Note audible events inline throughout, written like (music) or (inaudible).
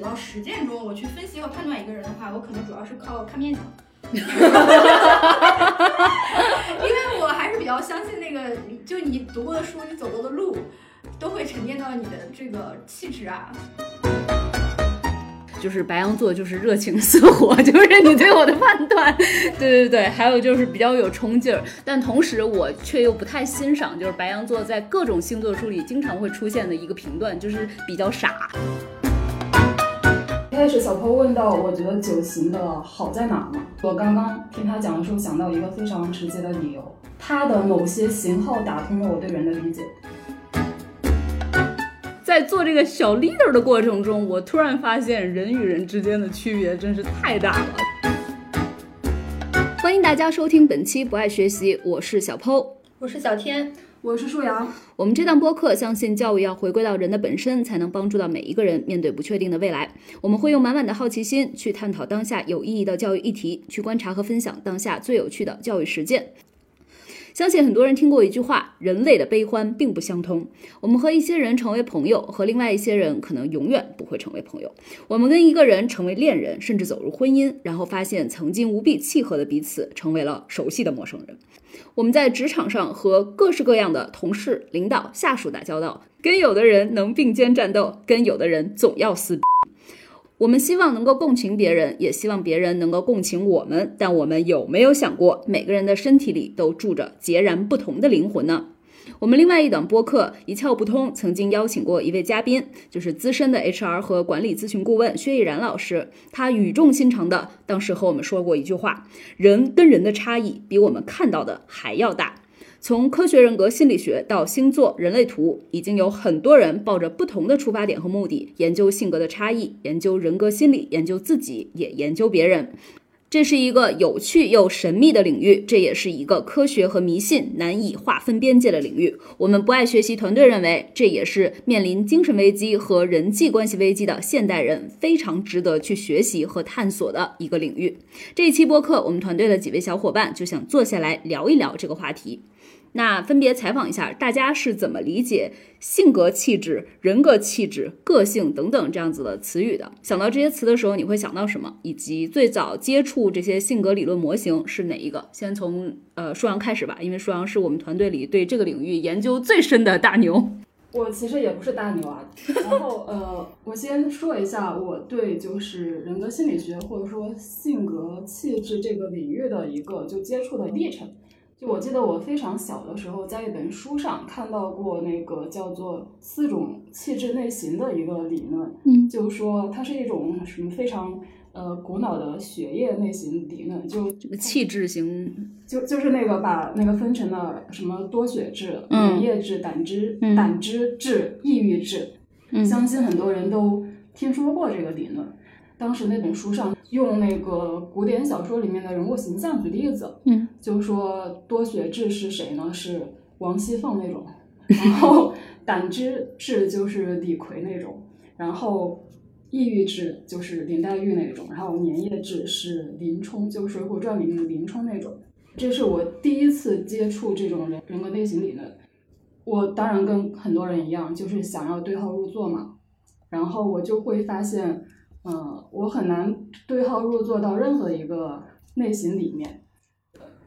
到实践中，我去分析和判断一个人的话，我可能主要是靠看面相。(laughs) 因为我还是比较相信那个，就你读过的书，你走过的路，都会沉淀到你的这个气质啊。就是白羊座，就是热情似火，(laughs) 就是你对我的判断，对对对，还有就是比较有冲劲儿，但同时我却又不太欣赏，就是白羊座在各种星座书里经常会出现的一个评断，就是比较傻。一开始小坡问到，我觉得九型的好在哪儿吗？我刚刚听他讲的时候，想到一个非常直接的理由，他的某些型号打通了我对人的理解。在做这个小 leader 的过程中，我突然发现人与人之间的区别真是太大了。欢迎大家收听本期不爱学习，我是小 Po，我是小天，我是舒阳。我们这档播客相信教育要回归到人的本身，才能帮助到每一个人面对不确定的未来。我们会用满满的好奇心去探讨当下有意义的教育议题，去观察和分享当下最有趣的教育实践。相信很多人听过一句话：人类的悲欢并不相通。我们和一些人成为朋友，和另外一些人可能永远不会成为朋友。我们跟一个人成为恋人，甚至走入婚姻，然后发现曾经无比契合的彼此成为了熟悉的陌生人。我们在职场上和各式各样的同事、领导、下属打交道，跟有的人能并肩战斗，跟有的人总要撕。我们希望能够共情别人，也希望别人能够共情我们。但我们有没有想过，每个人的身体里都住着截然不同的灵魂呢？我们另外一档播客《一窍不通》曾经邀请过一位嘉宾，就是资深的 HR 和管理咨询顾问薛逸然老师。他语重心长的当时和我们说过一句话：人跟人的差异比我们看到的还要大。从科学人格心理学到星座、人类图，已经有很多人抱着不同的出发点和目的，研究性格的差异，研究人格心理，研究自己，也研究别人。这是一个有趣又神秘的领域，这也是一个科学和迷信难以划分边界的领域。我们不爱学习团队认为，这也是面临精神危机和人际关系危机的现代人非常值得去学习和探索的一个领域。这一期播客，我们团队的几位小伙伴就想坐下来聊一聊这个话题。那分别采访一下，大家是怎么理解性格气质、人格气质、个性等等这样子的词语的？想到这些词的时候，你会想到什么？以及最早接触这些性格理论模型是哪一个？先从呃舒阳开始吧，因为舒阳是我们团队里对这个领域研究最深的大牛。我其实也不是大牛啊。然后呃，我先说一下我对就是人格心理学或者说性格气质这个领域的一个就接触的历程。就我记得我非常小的时候，在一本书上看到过那个叫做四种气质类型的一个理论，嗯，就是说它是一种什么非常呃古老的血液类型理论，就这个气质型，就就是那个把那个分成了什么多血质、粘液质、胆汁、胆汁质、抑郁质，相信很多人都听说过这个理论。当时那本书上用那个古典小说里面的人物形象举例子，嗯，就说多血质是谁呢？是王熙凤那种，然后 (laughs) 胆汁质就是李逵那种，然后抑郁质就是林黛玉那种，然后粘液质是林冲，就《水浒传》里面的林冲那种。这是我第一次接触这种人人格类型理论，我当然跟很多人一样，就是想要对号入座嘛，然后我就会发现。嗯，我很难对号入座到任何一个类型里面，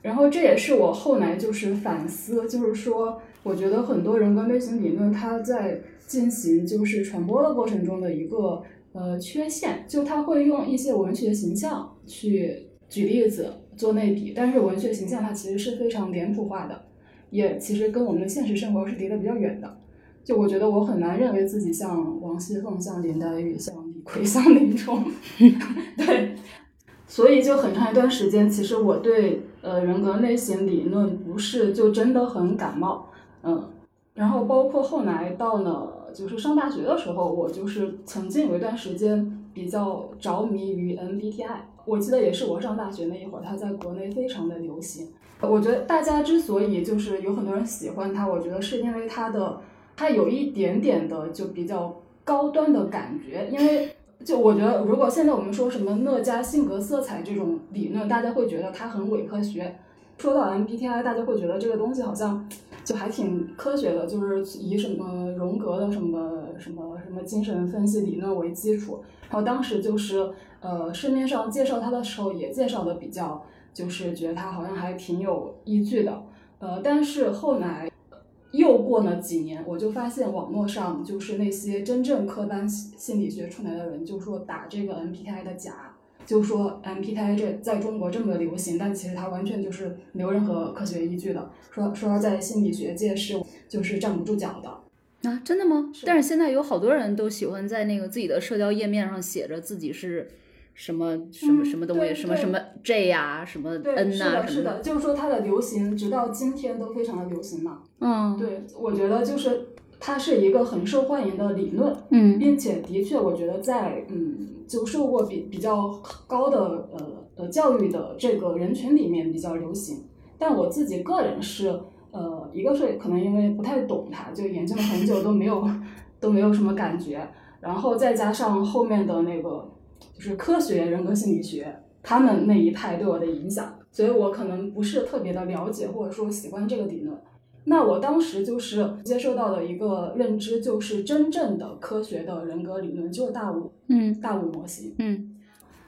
然后这也是我后来就是反思，就是说，我觉得很多人格类型理论它在进行就是传播的过程中的一个呃缺陷，就它会用一些文学形象去举例子做类比，但是文学形象它其实是非常脸谱化的，也其实跟我们的现实生活是离得比较远的。就我觉得我很难认为自己像王熙凤，像林黛玉，像 (laughs) 李逵，像林冲，对，所以就很长一段时间，其实我对呃人格类型理论不是就真的很感冒，嗯，然后包括后来到了就是上大学的时候，我就是曾经有一段时间比较着迷于 MBTI，我记得也是我上大学那一会儿，它在国内非常的流行。我觉得大家之所以就是有很多人喜欢它，我觉得是因为它的。它有一点点的就比较高端的感觉，因为就我觉得，如果现在我们说什么乐嘉性格色彩这种理论，大家会觉得它很伪科学。说到 MBTI，大家会觉得这个东西好像就还挺科学的，就是以什么荣格的什么什么什么精神分析理论为基础。然后当时就是呃市面上介绍他的时候也介绍的比较，就是觉得他好像还挺有依据的。呃，但是后来又过了几年，我就发现网络上就是那些真正科班心理学出来的人，就说打这个 M P T I 的假。就说 M P T I 这在中国这么流行，但其实它完全就是没有任何科学依据的。说说在心理学界是就是站不住脚的啊？真的吗？但是现在有好多人都喜欢在那个自己的社交页面上写着自己是什么什么嗯什么东西，对对什么什么 J 呀、什么对，N 呐、是的，是的，就是说它的流行直到今天都非常的流行嘛。嗯，对，我觉得就是它是一个很受欢迎的理论，嗯并且的确，我觉得在嗯，就受过比比较高的呃呃教育的这个人群里面比较流行。但我自己个人是呃，一个是可能因为不太懂它，就研究了很久都没有 (laughs) 都没有什么感觉，然后再加上后面的那个就是科学人格心理学，他们那一派对我的影响，所以我可能不是特别的了解或者说喜欢这个理论。那我当时就是接受到的一个认知，就是真正的科学的人格理论就是大五嗯大五模型。嗯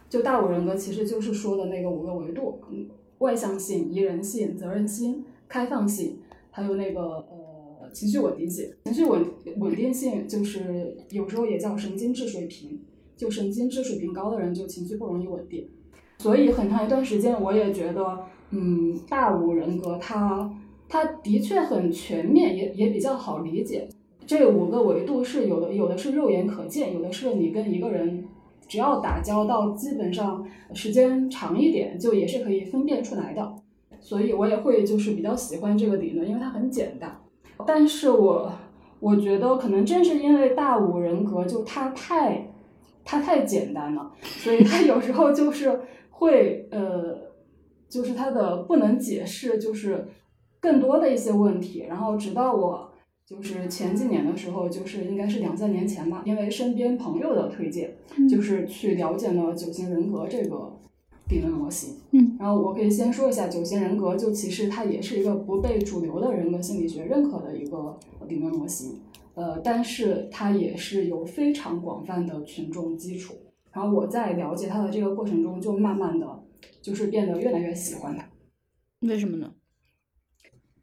就大五人格其实就是说的那个五个维度，嗯，外向性、宜人性、责任心、开放性，还有那个呃情绪稳定性。情绪稳稳定性就是有时候也叫神经质水平，就神经质水平高的人就情绪不容易稳定。所以很长一段时间我也觉得，嗯，大五人格它它的确很全面，也也比较好理解。这五个维度是有的，有的是肉眼可见，有的是你跟一个人只要打交道，基本上时间长一点，就也是可以分辨出来的。所以我也会就是比较喜欢这个理论，因为它很简单。但是我我觉得可能正是因为大五人格就它太它太简单了，所以它有时候就是会呃，就是它的不能解释，就是更多的一些问题。然后直到我就是前几年的时候，就是应该是两三年前吧，因为身边朋友的推荐，就是去了解了九型人格这个理论模型。嗯，然后我可以先说一下九型人格，就其实它也是一个不被主流的人格心理学认可的一个理论模型。呃，但是它也是有非常广泛的群众基础。然后我在了解它的这个过程中，就慢慢的就是变得越来越喜欢它。为什么呢？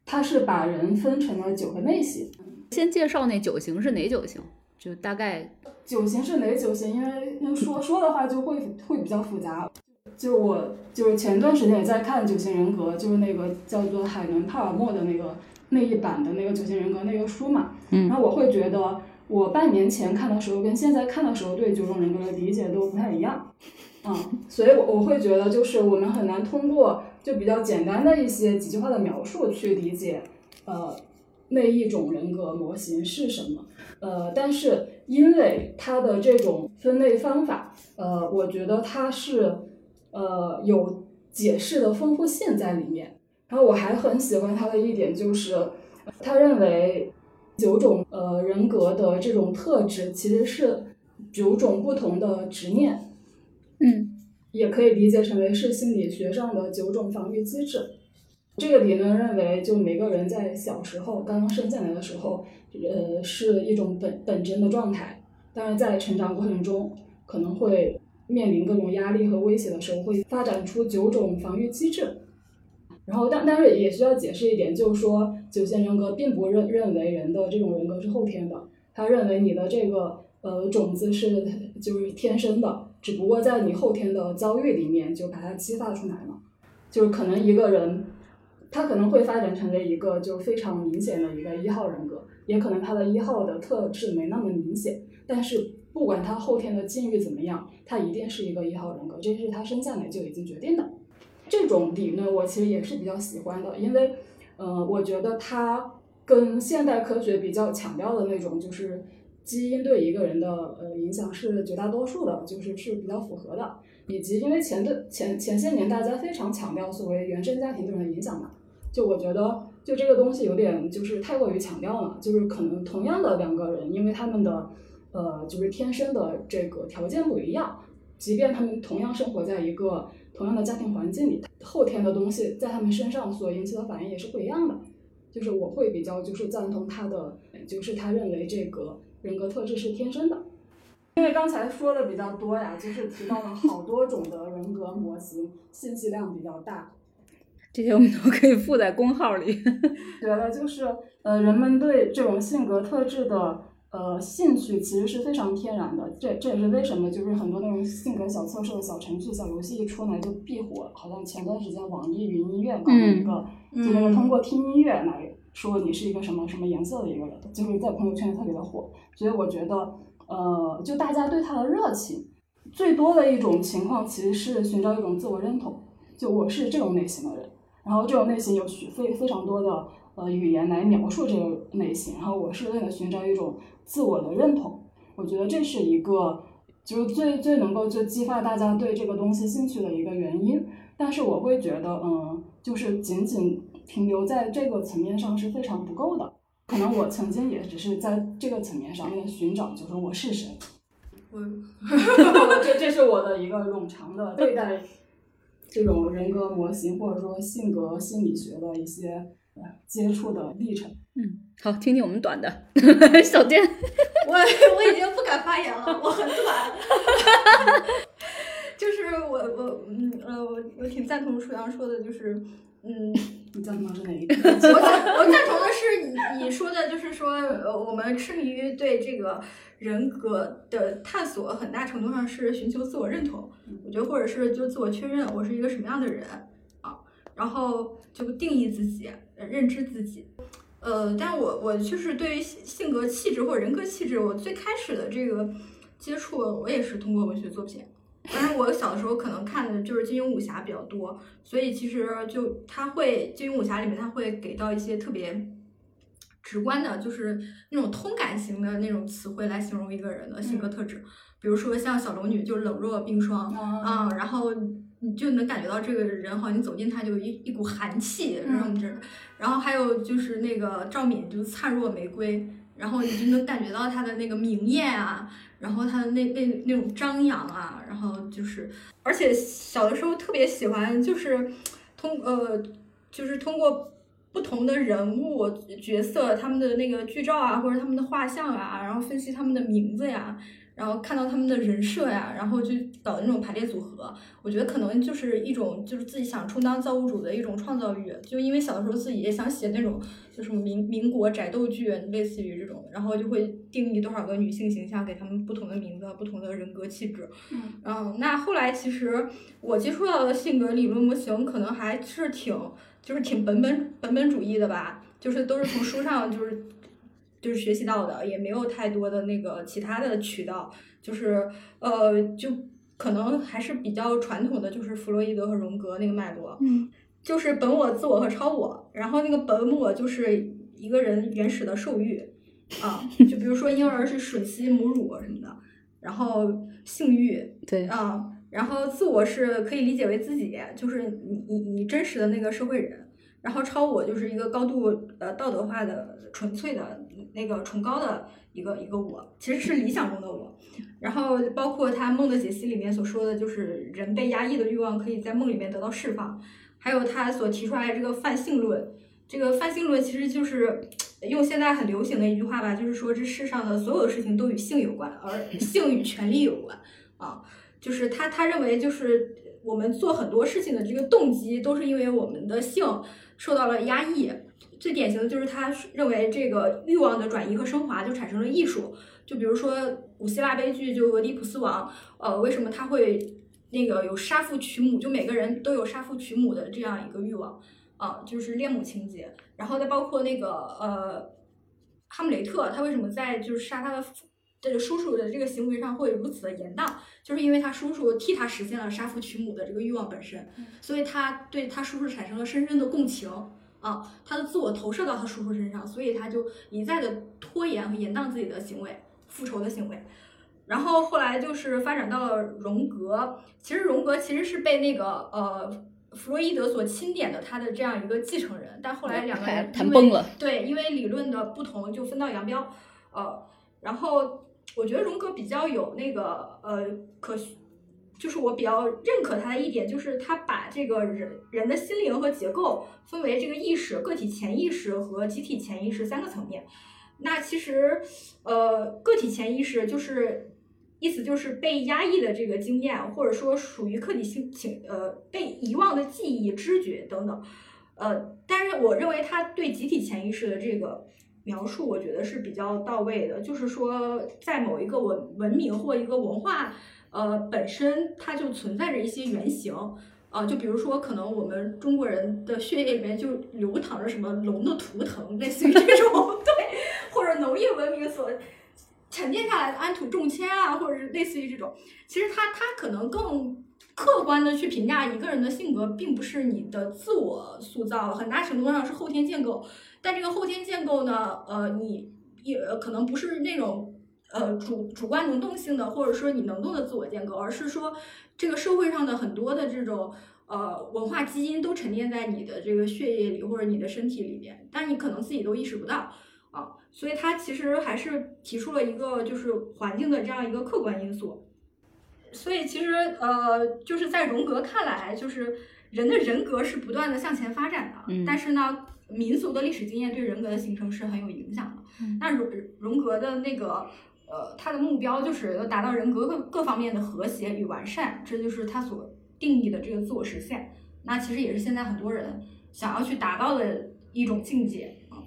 它是把人分成了九个类型，先介绍那九型是哪九型？就大概九型是哪九型？因为因为说说的话就会会比较复杂。就我就是前段时间也在看九型人格，就是那个叫做海伦帕尔默的那个那一版的那个九型人格那个书嘛。嗯然后我会觉得，我半年前看的时候跟现在看的时候对九种人格的理解都不太一样。嗯，所以我我会觉得，就是我们很难通过就比较简单的一些几句话的描述去理解，呃，那一种人格模型是什么。呃，但是因为它的这种分类方法，呃，我觉得它是呃有解释的丰富性在里面。然后我还很喜欢他的一点就是，他认为九种呃人格的这种特质其实是九种不同的执念，嗯也可以理解成为是心理学上的九种防御机制。这个理论认为，就每个人在小时候刚刚生下来的时候，呃，是一种本本真的状态，但是在成长过程中，可能会面临各种压力和威胁的时候，会发展出九种防御机制。然后，但但是也需要解释一点，就是说九型人格并不认认为人的这种人格是后天的，他认为你的这个呃种子是就是天生的，只不过在你后天的遭遇里面就把它激发出来了。就是可能一个人，他可能会发展成为一个就非常明显的一个一号人格，也可能他的一号的特质没那么明显，但是不管他后天的境遇怎么样，他一定是一个一号人格，这是他生下来就已经决定的。这种理论我其实也是比较喜欢的，因为，呃，我觉得它跟现代科学比较强调的那种就是基因对一个人的呃影响是绝大多数的，就是是比较符合的，以及因为前段前前些年大家非常强调所谓原生家庭对人的影响嘛，就我觉得就这个东西有点就是太过于强调了，就是可能同样的两个人，因为他们的呃就是天生的这个条件不一样，即便他们同样生活在一个同样的家庭环境里，后天的东西在他们身上所引起的反应也是不一样的。就是我会比较就是赞同他的，就是他认为这个人格特质是天生的。因为刚才说的比较多呀，就是提到了好多种的人格模型，信息量比较大。这些我们都可以附在公号里。(laughs) 觉得，就是呃，人们对这种性格特质的呃兴趣其实是非常天然的。这这也是为什么，就是很多那种性格小测试的小程序、小游戏一出来就必火。好像前段时间网易云音乐搞了一个，就那个通过听音乐来说你是一个什么什么颜色的一个人，就是在朋友圈特别的火。所以我觉得，呃，就大家对他的热情最多的一种情况，其实是寻找一种自我认同，就我是这种类型的人。然后这种类型有许非非常多的呃语言来描述这个类型，然后我是为了寻找一种自我的认同，我觉得这是一个就是最最能够就激发大家对这个东西兴趣的一个原因。但是我会觉得，嗯，就是仅仅停留在这个层面上是非常不够的。可能我曾经也只是在这个层面上面寻找，就是我是谁。我 (laughs) 这这是我的一个冗长的对待。这种人格模型或者说性格心理学的一些呃接触的历程。嗯，好，听听我们短的 (laughs) 小电。我我已经不敢发言了，我很短。(laughs) 就是我我嗯呃我我挺赞同楚阳说的，就是嗯，你赞同的是哪一个？(laughs) 我赞我赞同的是你你说的，就是说呃我们痴迷于对这个。人格的探索很大程度上是寻求自我认同，我觉得或者是就自我确认我是一个什么样的人啊，然后就定义自己，认知自己。呃，但我我就是对于性格气质或者人格气质，我最开始的这个接触，我也是通过文学作品。当然，我小的时候可能看的就是金庸武侠比较多，所以其实就他会金庸武侠里面他会给到一些特别。直观的，就是那种通感型的那种词汇来形容一个人的性格特质，比如说像小龙女，就冷若冰霜啊，然后你就能感觉到这个人好像你走近他就一一股寒气那种劲儿，然后还有就是那个赵敏，就灿若玫瑰，然后你就能感觉到她的那个明艳啊，然后他的那那那种张扬啊，然后就是，而且小的时候特别喜欢，就是通呃，就是通过。不同的人物角色，他们的那个剧照啊，或者他们的画像啊，然后分析他们的名字呀，然后看到他们的人设呀，然后就搞那种排列组合。我觉得可能就是一种就是自己想充当造物主的一种创造欲。就因为小的时候自己也想写那种就什么民民国宅斗剧，类似于这种，然后就会定义多少个女性形象，给他们不同的名字、不同的人格气质。嗯，那后来其实我接触到的性格理论模型，可能还是挺。就是挺本本本本主义的吧，就是都是从书上就是就是学习到的，也没有太多的那个其他的渠道，就是呃就可能还是比较传统的，就是弗洛伊德和荣格那个脉络，嗯，就是本我、自我和超我，然后那个本我就是一个人原始的兽欲啊，就比如说婴儿是吮吸母乳什么的，然后性欲，对啊。然后自我是可以理解为自己，就是你你你真实的那个社会人。然后超我就是一个高度呃道德化的、纯粹的那个崇高的一个一个我，其实是理想中的我。然后包括他《梦的解析》里面所说的就是人被压抑的欲望可以在梦里面得到释放。还有他所提出来这个泛性论，这个泛性论其实就是用现在很流行的一句话吧，就是说这世上的所有的事情都与性有关，而性与权力有关啊。就是他，他认为就是我们做很多事情的这个动机都是因为我们的性受到了压抑。最典型的就是他认为这个欲望的转移和升华就产生了艺术。就比如说古希腊悲剧，就俄狄浦斯王，呃，为什么他会那个有杀父娶母？就每个人都有杀父娶母的这样一个欲望啊，就是恋母情节。然后再包括那个呃，哈姆雷特，他为什么在就是杀他的父？这个叔叔的这个行为上会如此的严当，就是因为他叔叔替他实现了杀父娶母的这个欲望本身，所以他对他叔叔产生了深深的共情啊，他的自我投射到他叔叔身上，所以他就一再的拖延和延宕自己的行为，复仇的行为。然后后来就是发展到了荣格，其实荣格其实是被那个呃弗洛伊德所钦点的他的这样一个继承人，但后来两个人谈崩了，对，因为理论的不同就分道扬镳，呃，然后。我觉得荣格比较有那个呃可就是我比较认可他的一点，就是他把这个人人的心灵和结构分为这个意识、个体潜意识和集体潜意识三个层面。那其实，呃，个体潜意识就是意思就是被压抑的这个经验，或者说属于客体性情呃被遗忘的记忆、知觉等等。呃，但是我认为他对集体潜意识的这个描述，我觉得是比较到位的。就是说，在某一个文文明或一个文化，呃，本身它就存在着一些原型。啊，就比如说，可能我们中国人的血液里面就流淌着什么龙的图腾，类似于这种，(laughs) 对，或者农业文明所沉淀下来的安土重迁啊，或者是类似于这种。其实它它可能更客观的去评价一个人的性格，并不是你的自我塑造，很大程度上是后天建构。但这个后天建构呢，呃，你也可能不是那种呃主主观能动性的，或者说你能动的自我建构，而是说。这个社会上的很多的这种呃文化基因都沉淀在你的这个血液里或者你的身体里面，但你可能自己都意识不到啊，所以他其实还是提出了一个就是环境的这样一个客观因素。所以其实呃就是在荣格看来，就是人的人格是不断的向前发展的，但是呢，民族的历史经验对人格的形成是很有影响的。那荣荣格的那个。呃，他的目标就是要达到人格各各方面的和谐与完善，这就是他所定义的这个自我实现。那其实也是现在很多人想要去达到的一种境界啊。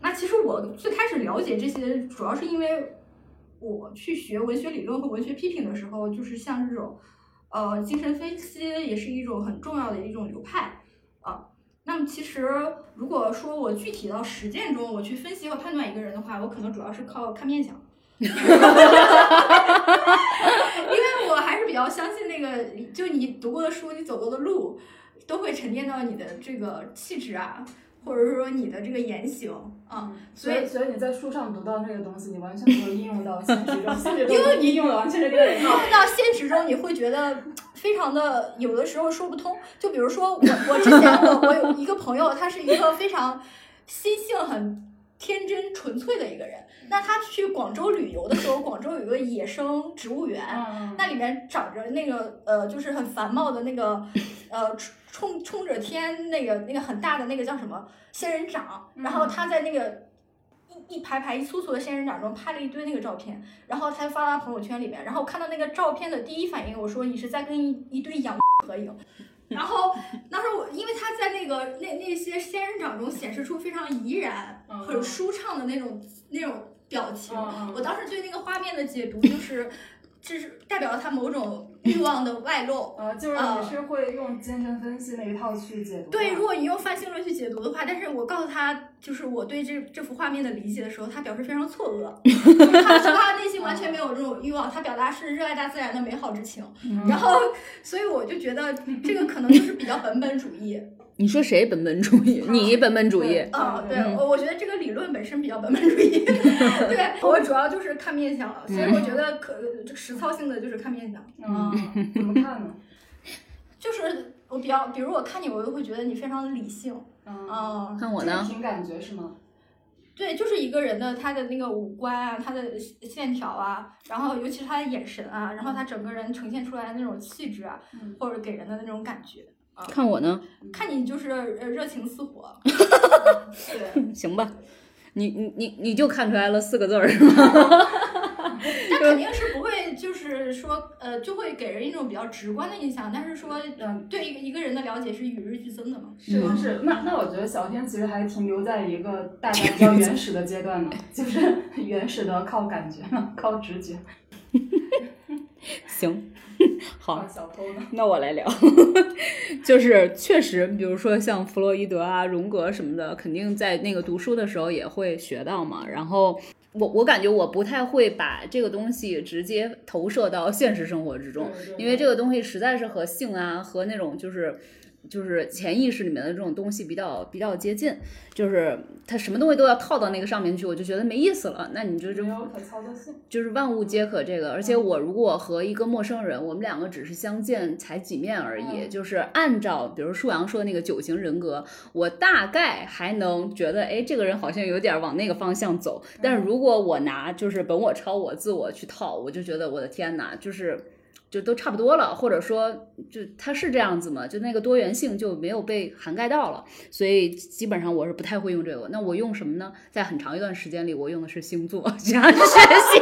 那其实我最开始了解这些，主要是因为我去学文学理论和文学批评的时候，就是像这种呃精神分析也是一种很重要的一种流派啊。那么其实如果说我具体到实践中，我去分析和判断一个人的话，我可能主要是靠看面相。哈哈哈哈哈！因为我还是比较相信那个，就你读过的书，你走过的路，都会沉淀到你的这个气质啊，或者说你的这个言行啊。所以，所以你在书上读到那个东西，你完全没有应用到现实中，(laughs) 因为你用的完全。应用到现实中，你会觉得非常的有的时候说不通。就比如说我，我之前我我有一个朋友，他是一个非常心性很。天真纯粹的一个人，那他去广州旅游的时候，(laughs) 广州有个野生植物园，那里面长着那个呃，就是很繁茂的那个 (laughs) 呃，冲冲着天那个那个很大的那个叫什么仙人掌，然后他在那个一一排排一簇簇的仙人掌中拍了一堆那个照片，然后他发到朋友圈里面，然后看到那个照片的第一反应，我说你是在跟一一堆羊合影。然后当时我，因为他在那个那那些仙人掌中显示出非常怡然、很舒畅的那种那种表情，我当时对那个画面的解读就是。这是代表了他某种欲望的外露，呃，就是你是会用精神分析那一套去解读。对，如果你用泛性论去解读的话，但是我告诉他，就是我对这这幅画面的理解的时候，他表示非常错愕，(laughs) 他说他内心完全没有这种欲望，他表达是热爱大自然的美好之情。然后，所以我就觉得这个可能就是比较本本主义。你说谁本本主义？你本本主义？啊，对，我我觉得这个理论本身比较本本主义。(laughs) 对我主要就是看面相了，所以我觉得可实操性的就是看面相。啊，怎么看呢？(laughs) 就是我比较，比如我看你，我就会觉得你非常的理性。啊，看我呢？凭感觉是吗？对，就是一个人的他的那个五官啊，他的线条啊，然后尤其是他的眼神啊，然后他整个人呈现出来的那种气质啊，或者给人的那种感觉。看我呢？看你就是呃热情似火，(laughs) 对，行吧，你你你你就看出来了四个字儿是吗？(laughs) 那肯定是不会，就是说呃，就会给人一种比较直观的印象。但是说，嗯，对一个一个人的了解是与日俱增的嘛。是是，那那我觉得小天其实还停留在一个大家比较原始的阶段呢，就是 (laughs) 原始的靠感觉，靠直觉。行。(laughs) 好？那我来聊，(laughs) 就是确实，比如说像弗洛伊德啊、荣格什么的，肯定在那个读书的时候也会学到嘛。然后我我感觉我不太会把这个东西直接投射到现实生活之中，因为这个东西实在是和性啊和那种就是。就是潜意识里面的这种东西比较比较接近，就是他什么东西都要套到那个上面去，我就觉得没意思了。那你就就就是万物皆可这个。而且我如果和一个陌生人，我们两个只是相见才几面而已，就是按照比如舒阳说的那个九型人格，我大概还能觉得，哎，这个人好像有点往那个方向走。但是如果我拿就是本我超我自我去套，我就觉得我的天哪，就是。就都差不多了，或者说就它是这样子嘛，就那个多元性就没有被涵盖到了，所以基本上我是不太会用这个。那我用什么呢？在很长一段时间里，我用的是星座加学习。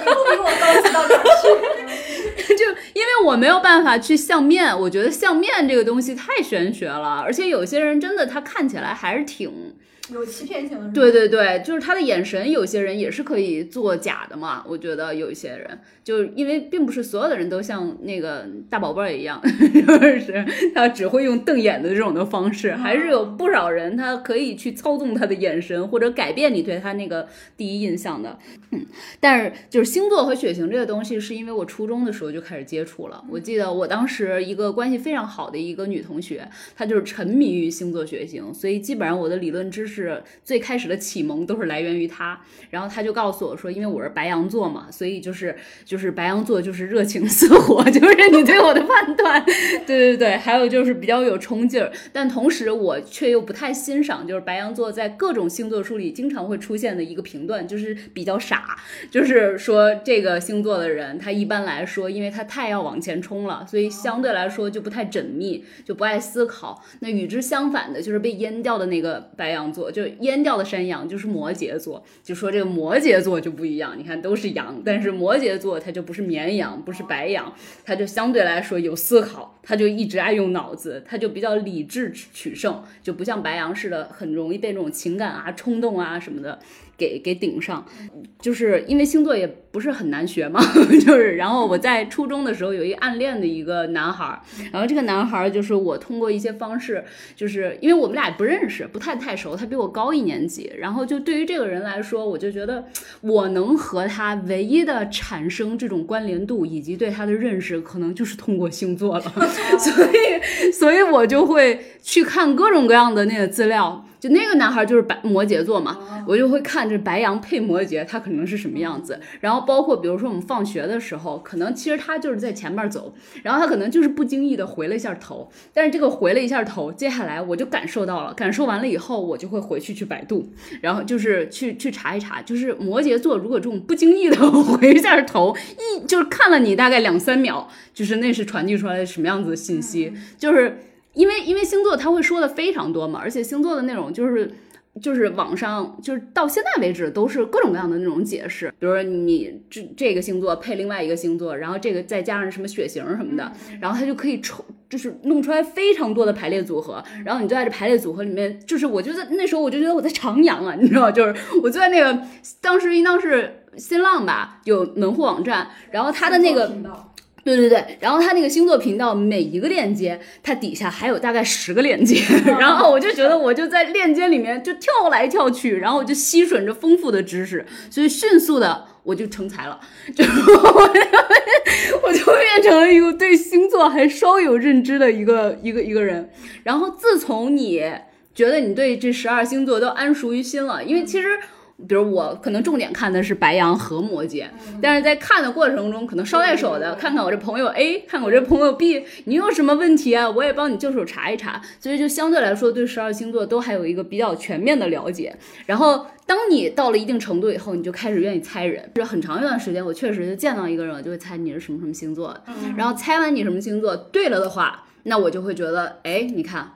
你不比我高级到哪儿去？(laughs) 就因为我没有办法去相面，我觉得相面这个东西太玄学了，而且有些人真的他看起来还是挺。有欺骗性的，对对对，就是他的眼神，有些人也是可以做假的嘛。我觉得有一些人，就因为并不是所有的人都像那个大宝贝儿一样，(laughs) 就是他只会用瞪眼的这种的方式，还是有不少人他可以去操纵他的眼神，或者改变你对他那个第一印象的。嗯，但是就是星座和血型这个东西，是因为我初中的时候就开始接触了。我记得我当时一个关系非常好的一个女同学，她就是沉迷于星座血型，所以基本上我的理论知识。是最开始的启蒙都是来源于他，然后他就告诉我说，因为我是白羊座嘛，所以就是就是白羊座就是热情似火，(laughs) 就是你对我的判断，对对对，还有就是比较有冲劲儿，但同时我却又不太欣赏，就是白羊座在各种星座书里经常会出现的一个评断，就是比较傻，就是说这个星座的人，他一般来说，因为他太要往前冲了，所以相对来说就不太缜密，就不爱思考。那与之相反的，就是被淹掉的那个白羊座。就阉掉的山羊就是摩羯座，就说这个摩羯座就不一样，你看都是羊，但是摩羯座它就不是绵羊，不是白羊，它就相对来说有思考，它就一直爱用脑子，它就比较理智取胜，就不像白羊似的很容易被这种情感啊、冲动啊什么的。给给顶上，就是因为星座也不是很难学嘛，(laughs) 就是然后我在初中的时候有一暗恋的一个男孩，然后这个男孩就是我通过一些方式，就是因为我们俩不认识，不太太熟，他比我高一年级，然后就对于这个人来说，我就觉得我能和他唯一的产生这种关联度以及对他的认识，可能就是通过星座了，(laughs) 所以所以我就会去看各种各样的那个资料。就那个男孩就是白摩羯座嘛，我就会看这白羊配摩羯，他可能是什么样子。然后包括比如说我们放学的时候，可能其实他就是在前面走，然后他可能就是不经意的回了一下头。但是这个回了一下头，接下来我就感受到了，感受完了以后，我就会回去去百度，然后就是去去查一查，就是摩羯座如果这种不经意的回一下头，一就是看了你大概两三秒，就是那是传递出来的什么样子的信息，就是。因为因为星座他会说的非常多嘛，而且星座的内容就是就是网上就是到现在为止都是各种各样的那种解释，比如说你这这个星座配另外一个星座，然后这个再加上什么血型什么的，然后他就可以抽，就是弄出来非常多的排列组合，然后你就在这排列组合里面，就是我就在那时候我就觉得我在徜徉啊，你知道吗？就是我就在那个当时应当是新浪吧，有门户网站，然后他的那个。对对对，然后他那个星座频道每一个链接，它底下还有大概十个链接，(laughs) 然后我就觉得我就在链接里面就跳来跳去，然后我就吸吮着丰富的知识，所以迅速的我就成才了，(laughs) 就我就变成了一个对星座还稍有认知的一个一个一个人。然后自从你觉得你对这十二星座都谙熟于心了，因为其实。比如我可能重点看的是白羊和摩羯，但是在看的过程中，可能捎带手的看看我这朋友 A，看看我这朋友 B，你有什么问题啊？我也帮你就手查一查，所以就相对来说对十二星座都还有一个比较全面的了解。然后当你到了一定程度以后，你就开始愿意猜人。就是很长一段时间，我确实就见到一个人，我就会猜你是什么什么星座的。然后猜完你什么星座对了的话，那我就会觉得，哎，你看。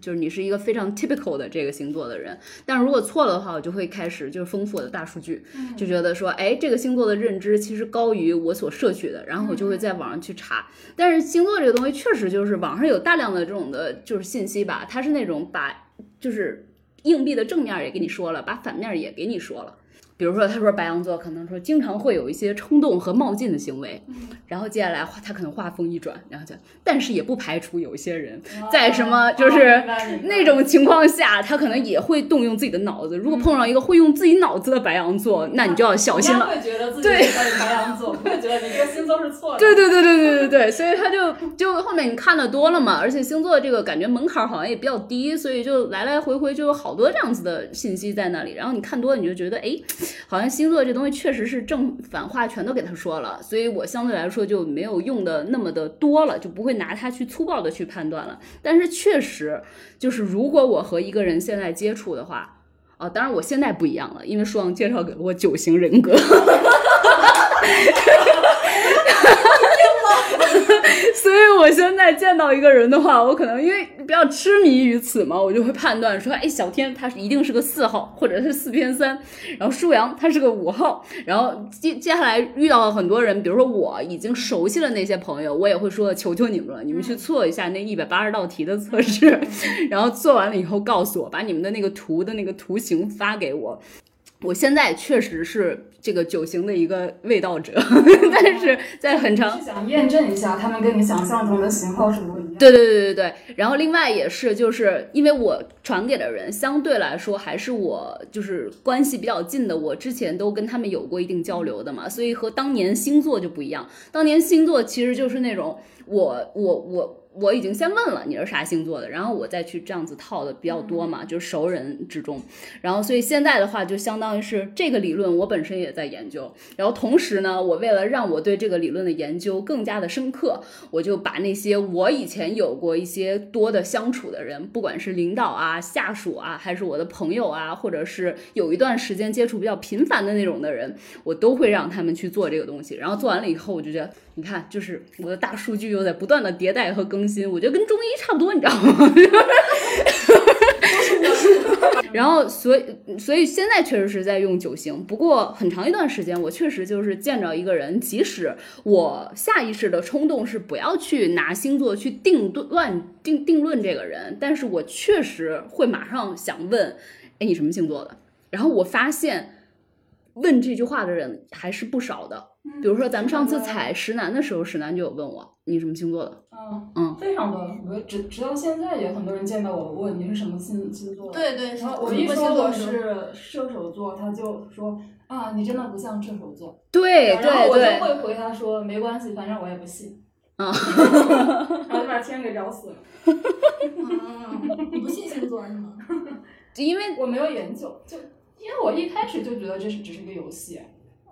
就是你是一个非常 typical 的这个星座的人，但是如果错了的话，我就会开始就是丰富我的大数据，就觉得说，哎，这个星座的认知其实高于我所摄取的，然后我就会在网上去查。但是星座这个东西确实就是网上有大量的这种的，就是信息吧，它是那种把就是硬币的正面也给你说了，把反面也给你说了。比如说，他说白羊座可能说经常会有一些冲动和冒进的行为，然后接下来他可能话锋一转，然后就，但是也不排除有一些人在什么就是那种情况下，他可能也会动用自己的脑子。如果碰上一个会用自己脑子的白羊座，那你就要小心了。会觉得自己是白羊座，不会觉得你这个星座是错的。对对对对对对对，所以他就就后面你看的多了嘛，而且星座这个感觉门槛好像也比较低，所以就来来回回就有好多这样子的信息在那里，然后你看多了你就觉得哎。好像星座这东西确实是正反话全都给他说了，所以我相对来说就没有用的那么的多了，就不会拿它去粗暴的去判断了。但是确实就是如果我和一个人现在接触的话，啊，当然我现在不一样了，因为舒王介绍给了我九型人格。(laughs) (laughs) 所以我现在见到一个人的话，我可能因为比较痴迷于此嘛，我就会判断说，哎，小天他一定是个四号，或者是四偏三，然后舒阳他是个五号，然后接接下来遇到了很多人，比如说我已经熟悉了那些朋友，我也会说，求求你们了，你们去做一下那一百八十道题的测试，然后做完了以后告诉我，把你们的那个图的那个图形发给我。我现在确实是这个九型的一个味道者，(laughs) 但是在很长是想验证一下他们跟你想象中的型号是不一样。对对对对对，然后另外也是，就是因为我传给的人相对来说还是我就是关系比较近的，我之前都跟他们有过一定交流的嘛，所以和当年星座就不一样。当年星座其实就是那种我我我。我已经先问了你是啥星座的，然后我再去这样子套的比较多嘛，就是熟人之中，然后所以现在的话就相当于是这个理论我本身也在研究，然后同时呢，我为了让我对这个理论的研究更加的深刻，我就把那些我以前有过一些多的相处的人，不管是领导啊、下属啊，还是我的朋友啊，或者是有一段时间接触比较频繁的那种的人，我都会让他们去做这个东西，然后做完了以后，我就觉得。你看，就是我的大数据又在不断的迭代和更新，我觉得跟中医差不多，你知道吗？(laughs) 然后，所以，所以现在确实是在用九星。不过很长一段时间，我确实就是见着一个人，即使我下意识的冲动是不要去拿星座去定论、定定论这个人，但是我确实会马上想问，哎，你什么星座的？然后我发现问这句话的人还是不少的。比如说，咱们上次采石楠的时候，石楠就有问我你什么星座的？嗯嗯，非常多。我直直到现在也很多人见到我问你是什么星星座。对对。然后我一说我是射手座，他就说啊，你真的不像射手座。对对对。然后我就会回他说没关系，反正我也不信。啊。(laughs) 然后就把天给聊死了。(laughs) 你不信星座是吗？(laughs) 因为我没有研究，就因为我一开始就觉得这是只是个游戏。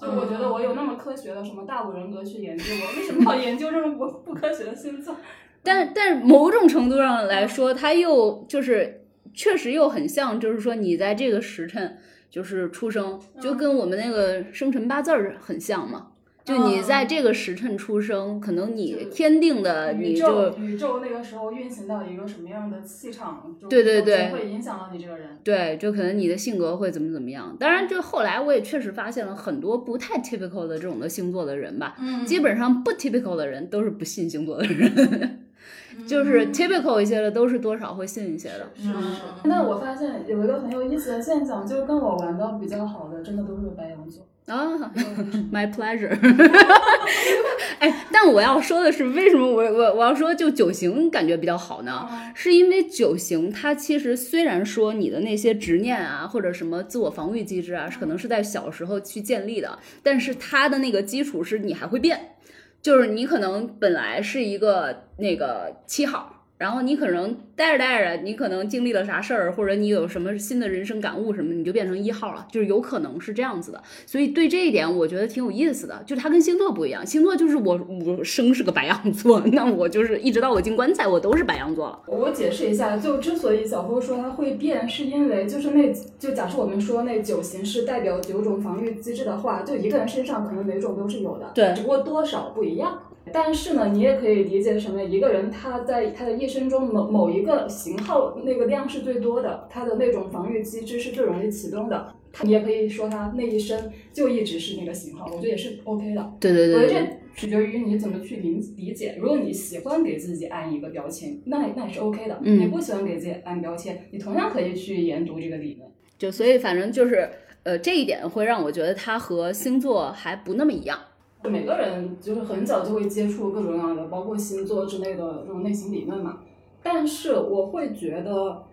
就我觉得我有那么科学的什么大五人格去研究，我为什么要研究这么不不科学的星座？但但某种程度上来说，它又就是确实又很像，就是说你在这个时辰就是出生，就跟我们那个生辰八字儿很像嘛。就你在这个时辰出生，可能你天定的你就宇宙那个时候运行到一个什么样的气场，对对对，会影响到你这个人。对，就可能你的性格会怎么怎么样。当然，就后来我也确实发现了很多不太 typical 的这种的星座的人吧。嗯。基本上不 typical 的人都是不信星座的人，(laughs) 就是 typical 一些的都是多少会信一些的。是是。那我发现有一个很有意思的现象，就是跟我玩的比较好的，真的都是白羊座。啊，(laughs) My pleasure。(laughs) 哎，但我要说的是，为什么我我我要说就九型感觉比较好呢？是因为九型它其实虽然说你的那些执念啊，或者什么自我防御机制啊，可能是在小时候去建立的，但是它的那个基础是你还会变，就是你可能本来是一个那个七号。然后你可能待着待着，你可能经历了啥事儿，或者你有什么新的人生感悟什么，你就变成一号了，就是有可能是这样子的。所以对这一点，我觉得挺有意思的。就它跟星座不一样，星座就是我我生是个白羊座，那我就是一直到我进棺材，我都是白羊座了。我解释一下，就之所以小波说它会变，是因为就是那就假设我们说那九型是代表九种防御机制的话，就一个人身上可能每种都是有的，对，只不过多少不一样。但是呢，你也可以理解成为一个人他在他的一生中某某一个型号那个量是最多的，他的那种防御机制是最容易启动的。你也可以说他那一生就一直是那个型号，我觉得也是 OK 的。对对对。我觉得这取决于你怎么去理理解。如果你喜欢给自己按一个标签，那那也是 OK 的。嗯。你不喜欢给自己按标签，你同样可以去研读这个理论。就所以反正就是呃这一点会让我觉得它和星座还不那么一样。每个人就是很早就会接触各种各样的，包括星座之类的这种内心理论嘛。但是我会觉得，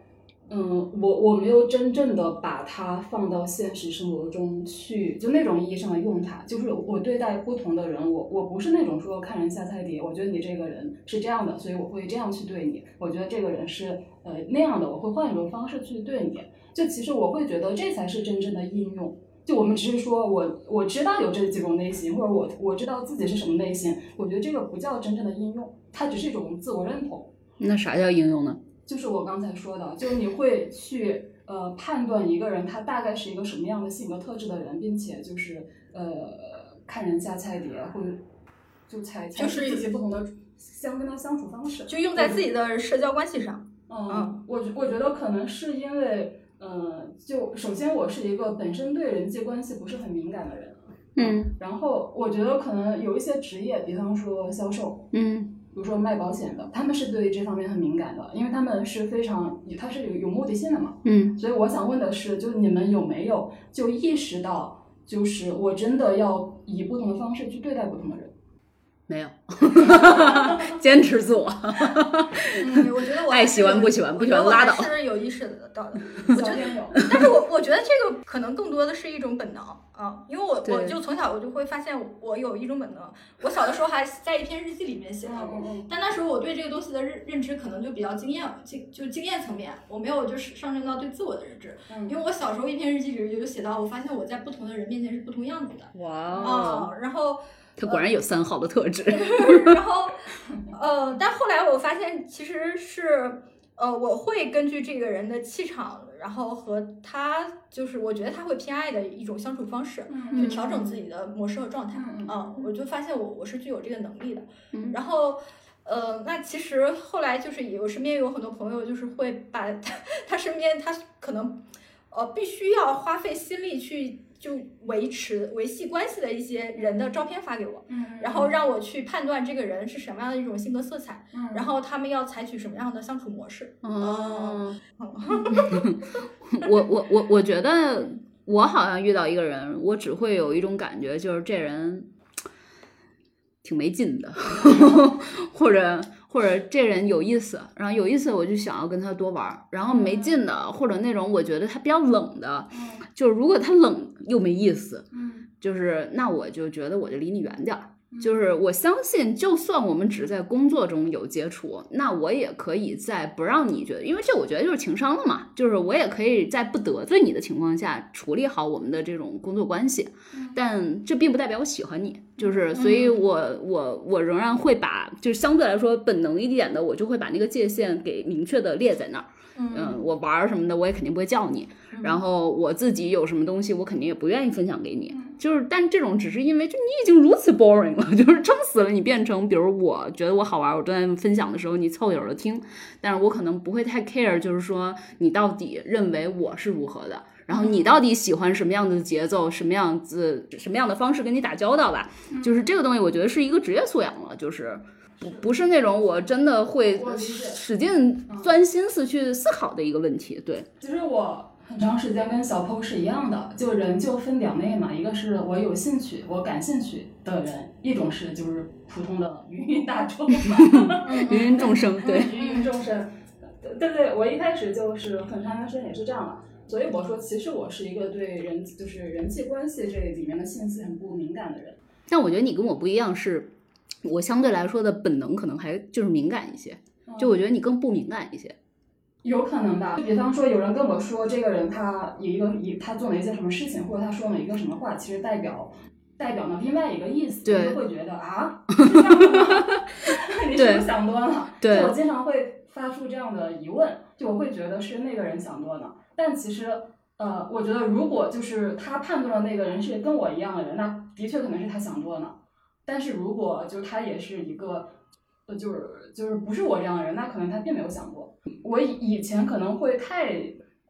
嗯，我我没有真正的把它放到现实生活中去，就那种意义上的用它。就是我对待不同的人，我我不是那种说看人下菜碟，我觉得你这个人是这样的，所以我会这样去对你。我觉得这个人是呃那样的，我会换一种方式去对你。就其实我会觉得这才是真正的应用。就我们只是说，我我知道有这几种类型，或者我我知道自己是什么类型，我觉得这个不叫真正的应用，它只是一种自我认同。那啥叫应用呢？就是我刚才说的，就是你会去呃判断一个人他大概是一个什么样的性格特质的人，并且就是呃看人下菜碟，或者就猜就采取自己不同的相跟他相处方式，就用在自己的社交关系上。嗯，我我觉得可能是因为，嗯，就首先我是一个本身对人际关系不是很敏感的人，嗯然后我觉得可能有一些职业，比方说销售，嗯比如说卖保险的，他们是对这方面很敏感的，因为他们是非常，他是有有目的性的嘛。嗯所以我想问的是，就是你们有没有就意识到，就是我真的要以不同的方式去对待不同的人？(laughs) 坚持自我。嗯，我觉得我爱喜欢不喜欢不喜欢拉倒是有意识的到的。我觉得，有，但是我我觉得这个可能更多的是一种本能啊，因为我我就从小我就会发现我有一种本能。我小的时候还在一篇日记里面写到过，但那时候我对这个东西的认认知可能就比较经验经就经验层面，我没有就是上升到对自我的认知。嗯因为我小时候一篇日记里就写到，我发现我在不同的人面前是不同样子的哇啊、然后他果然有三号的特质。然后，呃，但后来我发现其实是，呃，我会根据这个人的气场，然后和他就是我觉得他会偏爱的一种相处方式，嗯去调整自己的模式和状态。嗯我就发现我我是具有这个能力的。嗯然后。呃，那其实后来就是也我身边有很多朋友，就是会把他 (laughs) 他身边他可能呃必须要花费心力去就维持维系关系的一些人的照片发给我，嗯，然后让我去判断这个人是什么样的一种性格色彩，嗯，然后他们要采取什么样的相处模式。哦，(laughs) 我我我我觉得我好像遇到一个人，我只会有一种感觉，就是这人挺没劲的，(laughs) 或者或者这人有意思，然后有意思我就想要跟他多玩儿，然后没劲的或者那种我觉得他比较冷的，嗯就是如果他冷又没意思，嗯就是那我就觉得我就离你远点儿。就是我相信，就算我们只在工作中有接触，那我也可以在不让你觉得，因为这我觉得就是情商了嘛。就是我也可以在不得罪你的情况下处理好我们的这种工作关系，但这并不代表我喜欢你。就是，所以我我我仍然会把，就是相对来说本能一点的，我就会把那个界限给明确的列在那儿。嗯，我玩什么的，我也肯定不会叫你。然后我自己有什么东西，我肯定也不愿意分享给你。就是，但这种只是因为，就你已经如此 boring 了，(laughs) 就是撑死了，你变成，比如我觉得我好玩，我正在分享的时候，你凑一会儿的听，但是我可能不会太 care，就是说你到底认为我是如何的。然后你到底喜欢什么样的节奏，什么样子、什么样的方式跟你打交道吧？就是这个东西，我觉得是一个职业素养了，就是不不是那种我真的会使劲钻心思去思考的一个问题。对，其实我很长时间跟小 PO 是一样的，就人就分两类嘛，一个是我有兴趣、我感兴趣的人，一种是就是普通的芸芸大众，(laughs) 芸芸众生，对，芸芸众生。对对，我一开始就是很长一段时间也是这样的，所以我说其实我是一个对人就是人际关系这里面的信息很不敏感的人。但我觉得你跟我不一样，是我相对来说的本能可能还就是敏感一些，就我觉得你更不敏感一些。有可能吧，就比方说有人跟我说这个人他有一个一他做了一件什么事情，或者他说了一个什么话，其实代表代表了另外一个意思，对你会觉得啊，(laughs) 是这样的吗？(laughs) 你是不是想多了？对就我经常会发出这样的疑问，就我会觉得是那个人想多了，但其实。呃，我觉得如果就是他判断的那个人是跟我一样的人，那的确可能是他想多了。但是如果就他也是一个，呃，就是就是不是我这样的人，那可能他并没有想过。我以以前可能会太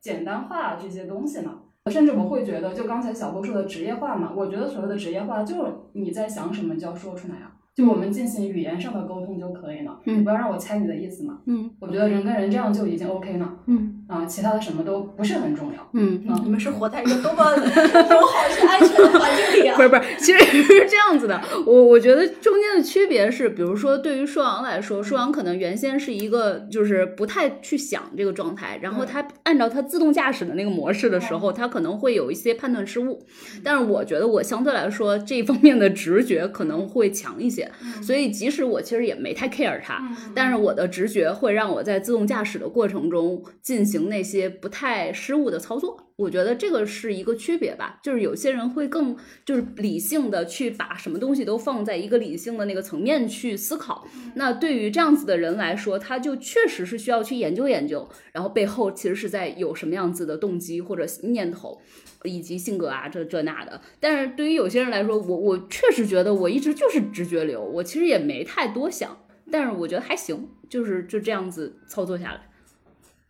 简单化这些东西呢，甚至我会觉得，就刚才小波说的职业化嘛，我觉得所谓的职业化就是你在想什么就要说出来啊，就我们进行语言上的沟通就可以了，嗯你不要让我猜你的意思嘛。嗯我觉得人跟人这样就已经 OK 了嗯啊，其他的什么都不是很重要。嗯，你们是活在一个多么友好且安全的环境里啊 (laughs) 不！是不是，其实是这样子的。我我觉得中间的区别是，比如说对于硕阳来说，硕阳可能原先是一个就是不太去想这个状态，然后他按照他自动驾驶的那个模式的时候，他可能会有一些判断失误。但是我觉得我相对来说这方面的直觉可能会强一些，所以即使我其实也没太 care 他，但是我的直觉会让我在自动驾驶的过程中进行行那些不太失误的操作。我觉得这个是一个区别吧，就是有些人会更就是理性的去把什么东西都放在一个理性的那个层面去思考。那对于这样子的人来说，他就确实是需要去研究研究，然后背后其实是在有什么样子的动机或者念头，以及性格啊这这那的。但是对于有些人来说，我我确实觉得我一直就是直觉流，我其实也没太多想，但是我觉得还行，就是就这样子操作下来。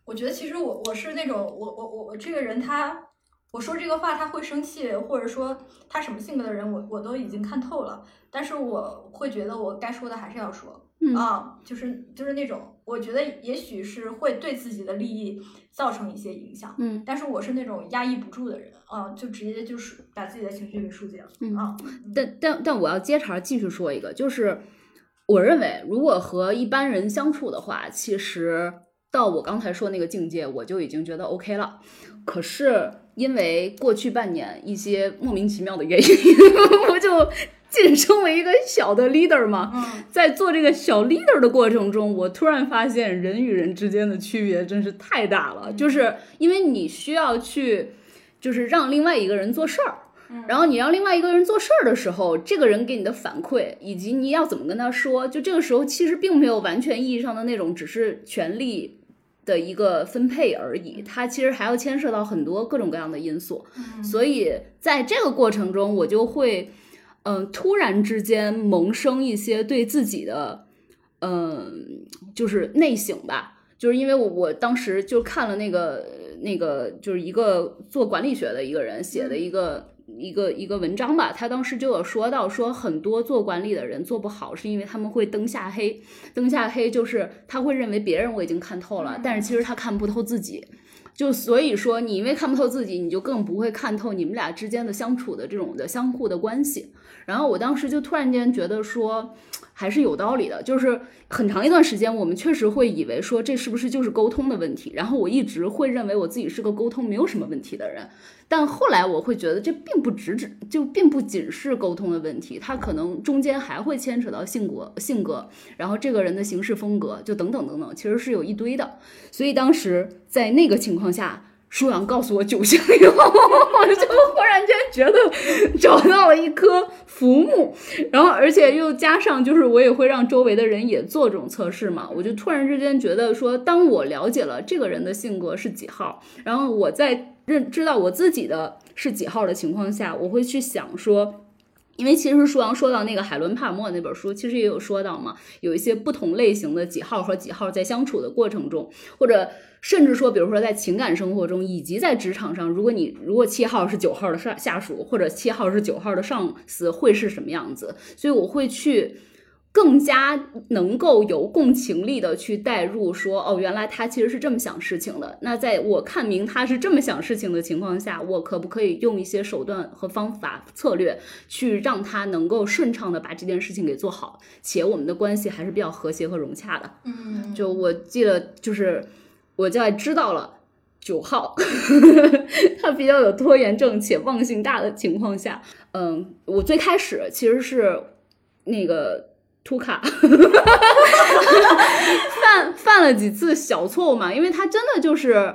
我觉得其实我我是那种我我我我这个人他我说这个话他会生气，或者说他什么性格的人，我我都已经看透了。但是我会觉得我该说的还是要说嗯啊，就是就是那种我觉得也许是会对自己的利益造成一些影响，嗯但是我是那种压抑不住的人啊，就直接就是把自己的情绪给疏解了嗯啊。但但但我要接茬儿继续说一个，就是我认为，如果和一般人相处的话，其实到我刚才说那个境界，我就已经觉得 OK 了。可是因为过去半年一些莫名其妙的原因，(laughs) 我就晋升为一个小的 leader 嘛。嗯在做这个小 leader 的过程中，我突然发现人与人之间的区别真是太大了，就是因为你需要去，就是让另外一个人做事儿。然后你让另外一个人做事儿的时候，这个人给你的反馈，以及你要怎么跟他说，就这个时候其实并没有完全意义上的那种只是权力的一个分配而已，它其实还要牵涉到很多各种各样的因素。所以在这个过程中，我就会，嗯、突然之间萌生一些对自己的，嗯、就是内省吧。就是因为我我当时就看了那个那个就是一个做管理学的一个人写的一个、一个一个文章吧，他当时就有说到说很多做管理的人做不好，是因为他们会灯下黑。灯下黑就是他会认为别人我已经看透了，但是其实他看不透自己。就所以说，你因为看不透自己，你就更不会看透你们俩之间的相处的这种的相互的关系。然后我当时就突然间觉得说，还是有道理的。就是很长一段时间，我们确实会以为说这是不是就是沟通的问题。然后我一直会认为我自己是个沟通没有什么问题的人。但后来我会觉得这并不只只就并不仅是沟通的问题，它可能中间还会牵扯到性格性格，然后这个人的行事风格，就等等等等，其实是有一堆的。所以当时在那个情况下，舒阳告诉我九星以后，我 (laughs) 就忽然间觉得找到了一颗浮木，然后而且又加上就是我也会让周围的人也做这种测试嘛，我就突然之间觉得说，当我了解了这个人的性格是几号，然后我在认知道我自己的是几号的情况下，我会去想说。因为其实舒阳说到那个海伦帕尔默那本书，其实也有说到嘛，有一些不同类型的几号和几号在相处的过程中，或者甚至说，比如说在情感生活中，以及在职场上，如果你如果七号是九号的下下属，或者七号是九号的上司，会是什么样子？所以我会去。更加能够有共情力的去代入，说哦，原来他其实是这么想事情的。那在我看明他是这么想事情的情况下，我可不可以用一些手段和方法策略，去让他能够顺畅的把这件事情给做好，且我们的关系还是比较和谐和融洽的。嗯，就我记得，就是我在知道了九号 (laughs) 他比较有拖延症且忘性大的情况下，嗯，我最开始其实是那个图卡犯犯了几次小错误嘛，因为他真的就是。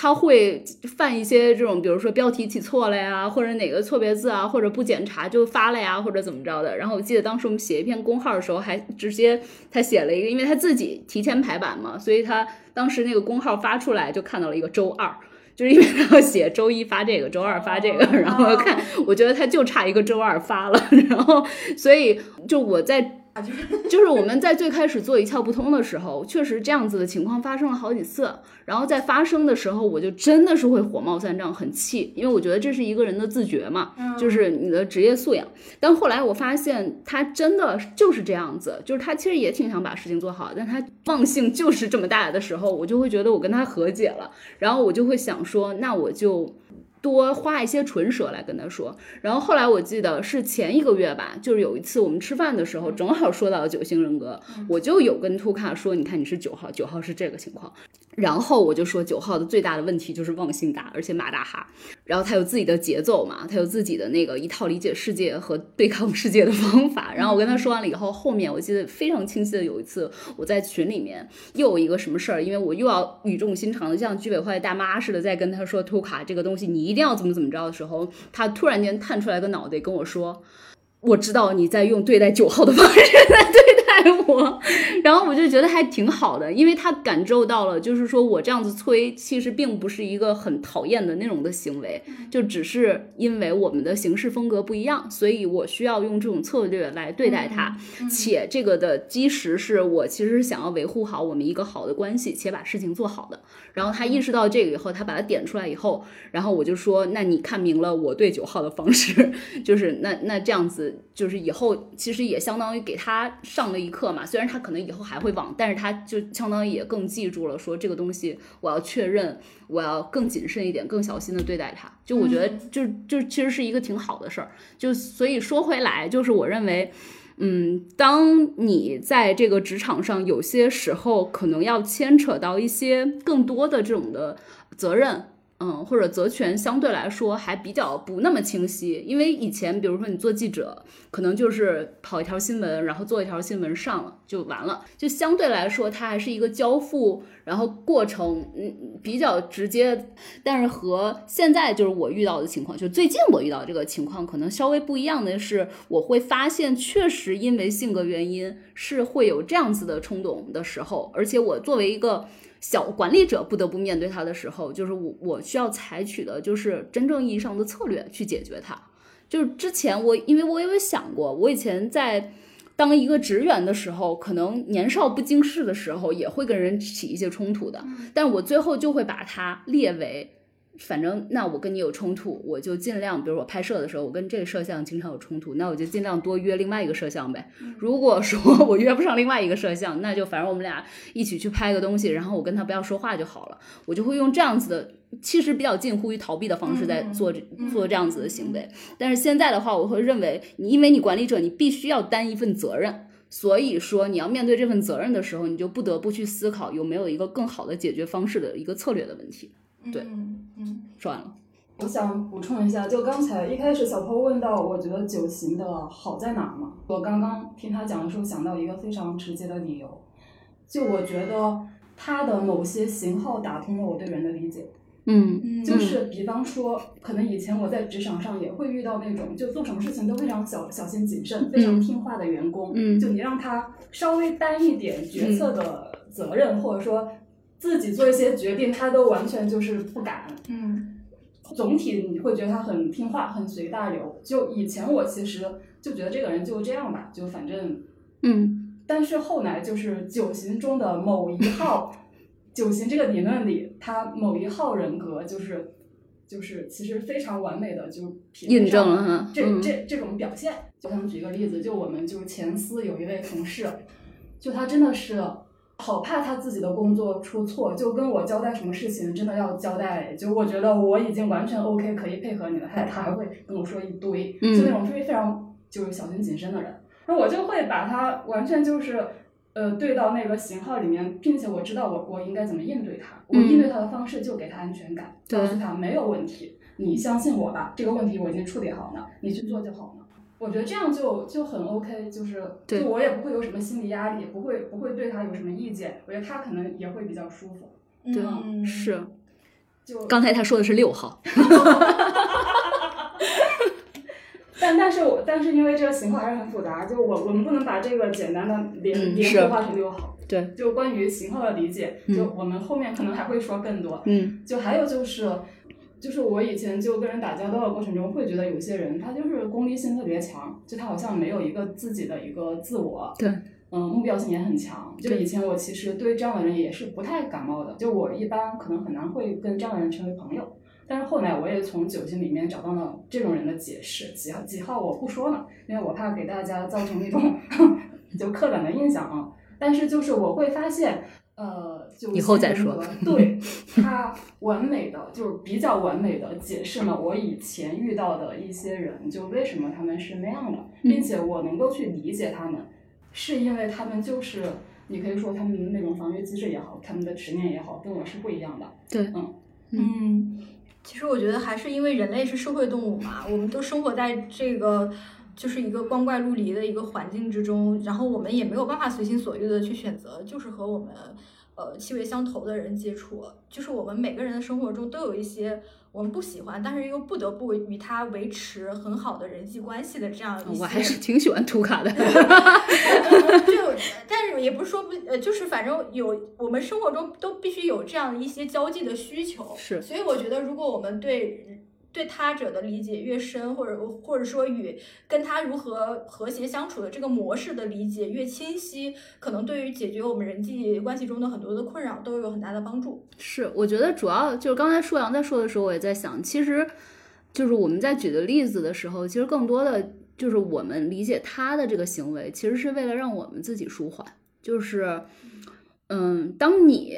他会犯一些这种，比如说标题起错了呀，或者哪个错别字啊，或者不检查就发了呀，或者怎么着的。然后我记得当时我们写一篇公号的时候，还直接他写了一个，因为他自己提前排版嘛，所以他当时那个公号发出来就看到了一个周二，就是因为他要写周一发这个，周二发这个，然后看，我觉得他就差一个周二发了，(laughs) 然后所以就我在。(laughs) 就是我们在最开始做一窍不通的时候，确实这样子的情况发生了好几次。然后在发生的时候，我就真的是会火冒三丈，很气，因为我觉得这是一个人的自觉嘛，就是你的职业素养。但后来我发现他真的就是这样子，就是他其实也挺想把事情做好，但他忘性就是这么大的时候，我就会觉得我跟他和解了，然后我就会想说，那我就。多花一些唇舌来跟他说。然后后来我记得是前一个月吧，就是有一次我们吃饭的时候，正好说到九型人格，我就有跟图卡说，你看你是九号，九号是这个情况。然后我就说九号的最大的问题就是忘性大，而且马大哈。然后他有自己的节奏嘛，他有自己的那个一套理解世界和对抗世界的方法。然后我跟他说完了以后，后面我记得非常清晰的有一次我在群里面又有一个什么事儿，因为我又要语重心长的像居委会大妈似的在跟他说图卡这个东西你一定要怎么怎么着的时候，他突然间探出来个脑袋跟我说。我知道你在用对待九号的方式在对我，然后我就觉得还挺好的，因为他感受到了，就是说我这样子催，其实并不是一个很讨厌的那种的行为，就只是因为我们的行事风格不一样，所以我需要用这种策略来对待他，且这个的基石是我其实是想要维护好我们一个好的关系，且把事情做好的。然后他意识到这个以后，他把它点出来以后，然后我就说，那你看明了我对九号的方式，(laughs) 就是那那这样子。就是以后其实也相当于给他上了一课嘛，虽然他可能以后还会忘，但是他就相当于也更记住了，说这个东西我要确认，我要更谨慎一点，更小心的对待它。就我觉得就就其实是一个挺好的事儿。就所以说回来，就是我认为，嗯，当你在这个职场上，有些时候可能要牵扯到一些更多的这种的责任。嗯，或者责权相对来说还比较不那么清晰，因为以前比如说你做记者，可能就是跑一条新闻，然后做一条新闻上了就完了，就相对来说它还是一个交付，然后过程嗯比较直接。但是和现在就是我遇到的情况，就最近我遇到这个情况可能稍微不一样的是，我会发现确实因为性格原因是会有这样子的冲动的时候，而且我作为一个。小管理者不得不面对他的时候，就是我我需要采取的就是真正意义上的策略去解决它。就是之前我因为我有想过，我以前在当一个职员的时候，可能年少不经事的时候也会跟人起一些冲突的，但我最后就会把它列为。反正那我跟你有冲突，我就尽量，比如我拍摄的时候，我跟这个摄像经常有冲突，那我就尽量多约另外一个摄像呗。如果说 (laughs) 我约不上另外一个摄像，那就反正我们俩一起去拍个东西，然后我跟他不要说话就好了。我就会用这样子的，其实比较近乎于逃避的方式在做做这样子的行为。但是现在的话，我会认为你因为你管理者，你必须要担一份责任，所以说你要面对这份责任的时候，你就不得不去思考有没有一个更好的解决方式的一个策略的问题。对，嗯嗯，说完了。我想补充一下，就刚才一开始小坡问到，我觉得九型的好在哪儿嘛？我刚刚听他讲的时候，想到一个非常直接的理由，就我觉得他的某些型号打通了我对人的理解。嗯，就是比方说，可能以前我在职场上也会遇到那种，就做什么事情都非常小小心谨慎、非常听话的员工。嗯，就你让他稍微担一点决策的责任，或者说。自己做一些决定，他都完全就是不敢。嗯，总体你会觉得他很听话，很随大流。就以前我其实就觉得这个人就这样吧，就反正，嗯。但是后来就是九型中的某一号，(laughs) 九型这个理论里，他某一号人格就是就是其实非常完美的就印证了这这这种表现。就想举个例子，就我们就前司有一位同事，就他真的是。好怕他自己的工作出错，就跟我交代什么事情，真的要交代。就我觉得我已经完全 OK，可以配合你了，他他还会跟我说一堆，就那种非非常就是小心谨慎的人。那我就会把他完全就是呃对到那个型号里面，并且我知道我我应该怎么应对他。我应对他的方式就给他安全感，告诉他没有问题，你相信我吧，这个问题我已经处理好了，你去做就好了。我觉得这样就就很 OK，就是就我也不会有什么心理压力，不会不会对他有什么意见，我觉得他可能也会比较舒服。对，是。就刚才他说的是六号。(laughs) 但但是我但是因为这个情况还是很复杂，就我我们不能把这个简单的连连合化成六号。对。就关于型号的理解，就我们后面可能还会说更多。嗯。就还有就是。就是我以前就跟人打交道的过程中，会觉得有些人他就是功利性特别强，就他好像没有一个自己的一个自我，对，嗯，目标性也很强。就以前我其实对这样的人也是不太感冒的，就我一般可能很难会跟这样的人成为朋友。但是后来我也从酒精里面找到了这种人的解释，几号几号我不说了，因为我怕给大家造成那种 (laughs) 就刻板的印象啊。但是就是我会发现，呃。就以后再说 (laughs) 对他完美的就是比较完美的解释了我以前遇到的一些人，就为什么他们是那样的，并且我能够去理解他们，是因为他们就是你可以说他们的那种防御机制也好，他们的执念也好，跟我是不一样的。对，嗯，嗯，其实我觉得还是因为人类是社会动物嘛，我们都生活在这个就是一个光怪陆离的一个环境之中，然后我们也没有办法随心所欲的去选择，就是和我们呃气味相投的人接触，就是我们每个人的生活中都有一些我们不喜欢，但是又不得不与他维持很好的人际关系的这样一些。我还是挺喜欢图卡的。就，但是也不是说不，呃，就是反正有我们生活中都必须有这样一些交际的需求。是所以我觉得，如果我们对对他者的理解越深，或者或者说与跟他如何和谐相处的这个模式的理解越清晰，可能对于解决我们人际关系中的很多的困扰都有很大的帮助。是，我觉得主要就是刚才舒阳在说的时候，我也在想，其实就是我们在举的例子的时候，其实更多的就是我们理解他的这个行为，其实是为了让我们自己舒缓。就是，嗯当你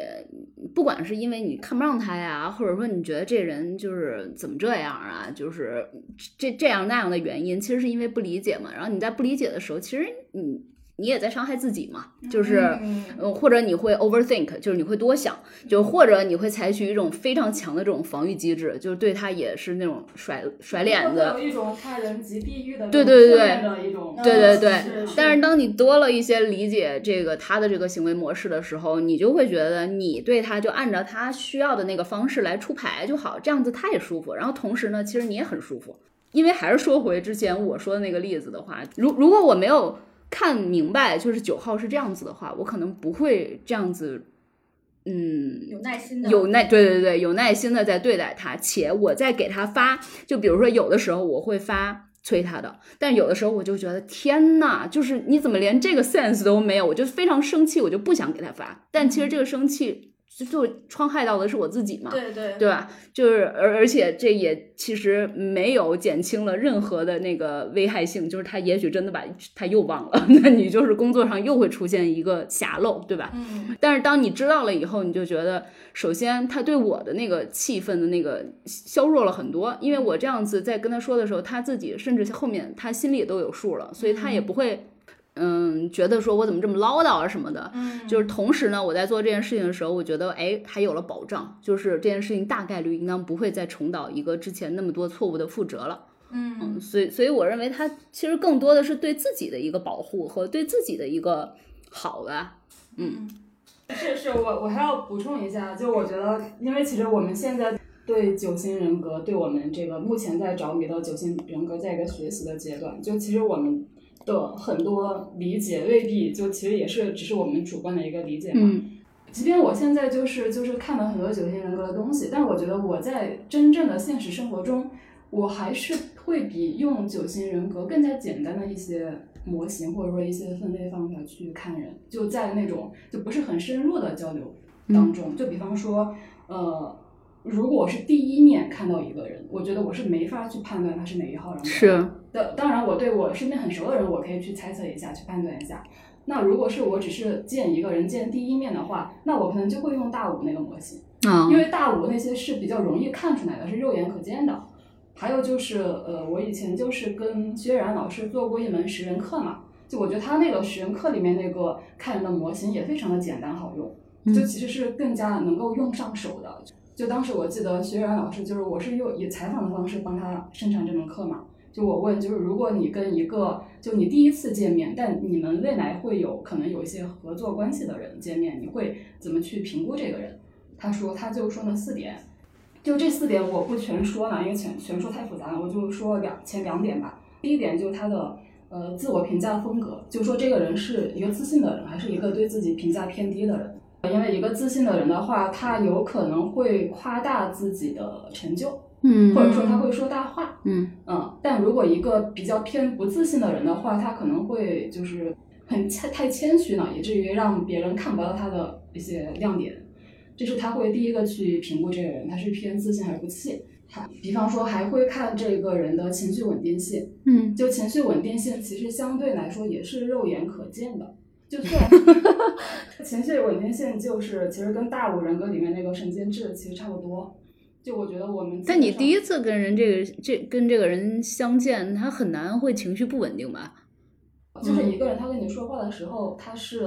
不管是因为你看不上他呀，或者说你觉得这人就是怎么这样啊，就是这这样那样的原因，其实是因为不理解嘛。然后你在不理解的时候，其实你你也在伤害自己嘛，就是。嗯呃，或者你会 overthink，就是你会多想，就或者你会采取一种非常强的这种防御机制，就是对他也是那种甩甩脸子有。一种害人即地狱的对对对对对对是是但是当你多了一些理解这个他的这个行为模式的时候，你就会觉得你对他就按照他需要的那个方式来出牌就好，这样子他也舒服，然后同时呢，其实你也很舒服。因为还是说回之前我说的那个例子的话，如如果我没有看明白就是九号是这样子的话，我可能不会这样子，嗯，有耐心的，有耐，对对对，有耐心的在对待他，且我在给他发，就比如说有的时候我会发催他的，但有的时候我就觉得天呐，就是你怎么连这个 sense 都没有，我就非常生气，我就不想给他发，但其实这个生气就就创害到的是我自己嘛，对对对吧？就是而而且这也其实没有减轻了任何的那个危害性，就是他也许真的把他又忘了，(laughs) 那你就是工作上又会出现一个瑕漏，对吧？嗯但是当你知道了以后，你就觉得，首先他对我的那个气氛的那个削弱了很多，因为我这样子在跟他说的时候，他自己甚至后面他心里也都有数了，所以他也不会，嗯，觉得说我怎么这么唠叨啊什么的。嗯，就是同时呢，我在做这件事情的时候，我觉得哎，还有了保障，就是这件事情大概率应当不会再重蹈一个之前那么多错误的覆辙了。嗯嗯，所以所以我认为他其实更多的是对自己的一个保护和对自己的一个好吧。嗯是是，我我还要补充一下，就我觉得，因为其实我们现在对九型人格，对我们这个目前在着迷的九型人格，在一个学习的阶段，就其实我们的很多理解未必就其实也是只是我们主观的一个理解嘛。嗯。即便我现在就是就是看了很多九型人格的东西，但我觉得我在真正的现实生活中，我还是会比用九型人格更加简单的一些模型或者说一些分类方法去看人，就在那种就不是很深入的交流当中，就比方说，呃，如果我是第一面看到一个人，我觉得我是没法去判断他是哪一号人格。是的，当然我对我身边很熟的人，我可以去猜测一下，去判断一下。那如果是我只是见一个人见第一面的话，那我可能就会用大五那个模型，啊因为大五那些是比较容易看出来的，是肉眼可见的。还有就是，呃，我以前就是跟薛然老师做过一门识人课嘛，就我觉得他那个识人课里面那个看人的模型也非常的简单好用，就其实是更加能够用上手的。就当时我记得学员老师就是我是用以采访的方式帮他生产这门课嘛，就我问就是如果你跟一个就你第一次见面，但你们未来会有可能有一些合作关系的人见面，你会怎么去评估这个人？他说他就说了四点，就这四点我不全说了，因为全全说太复杂了，我就说两前两点吧。第一点就是他的呃自我评价风格，就说这个人是一个自信的人，还是一个对自己评价偏低的人。因为一个自信的人的话，他有可能会夸大自己的成就，嗯或者说他会说大话。嗯嗯，但如果一个比较偏不自信的人的话，他可能会就是很谦太谦虚了，以至于让别人看不到他的一些亮点。这是他会第一个去评估这个人，他是偏自信还是不自信。他比方说还会看这个人的情绪稳定性，嗯就情绪稳定性其实相对来说也是肉眼可见的。就算情绪稳定性，就是其实跟大五人格里面那个神经质其实差不多。就我觉得我们，但你第一次跟人这个这跟这个人相见，他很难会情绪不稳定吧？就是一个人他跟你说话的时候，他是，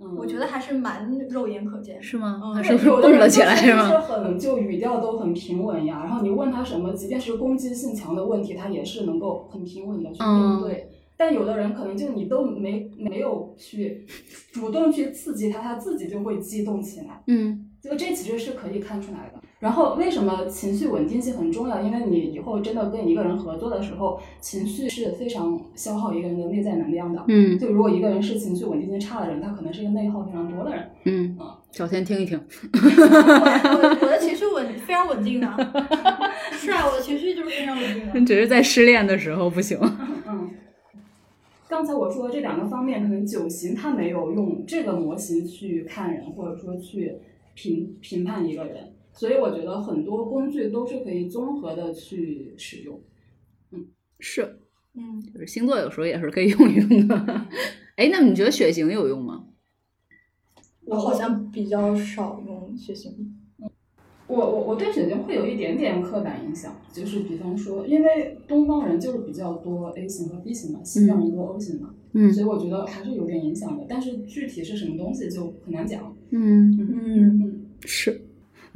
嗯，我觉得还是蛮肉眼可见，是吗？嗯他是不是蹦了起来是吗？是很就语调都很平稳呀，然后你问他什么，即便是攻击性强的问题，他也是能够很平稳的去嗯应对。但有的人可能就你都没没有去主动去刺激他，他自己就会激动起来。嗯就这其实是可以看出来的。然后为什么情绪稳定性很重要？因为你以后真的跟一个人合作的时候，情绪是非常消耗一个人的内在能量的。嗯就如果一个人是情绪稳定性差的人，他可能是一个内耗非常多的人。嗯，小天听一听。我我的情绪稳非常稳定的，(laughs) 是啊，我的情绪就是非常稳定的。只是在失恋的时候不行。嗯，刚才我说的这两个方面，可能九型它没有用这个模型去看人，或者说去评评判一个人，所以我觉得很多工具都是可以综合的去使用。嗯是，嗯，就是星座有时候也是可以用一用的。哎，那你觉得血型有用吗？我好像比较少用血型。我我我对血型会有一点点刻板印象，就是比方说，因为东方人就是比较多 A 型和 B 型嘛，西方人多 O 型嘛，嗯所以我觉得还是有点影响的。但是具体是什么东西就很难讲。嗯嗯，嗯是。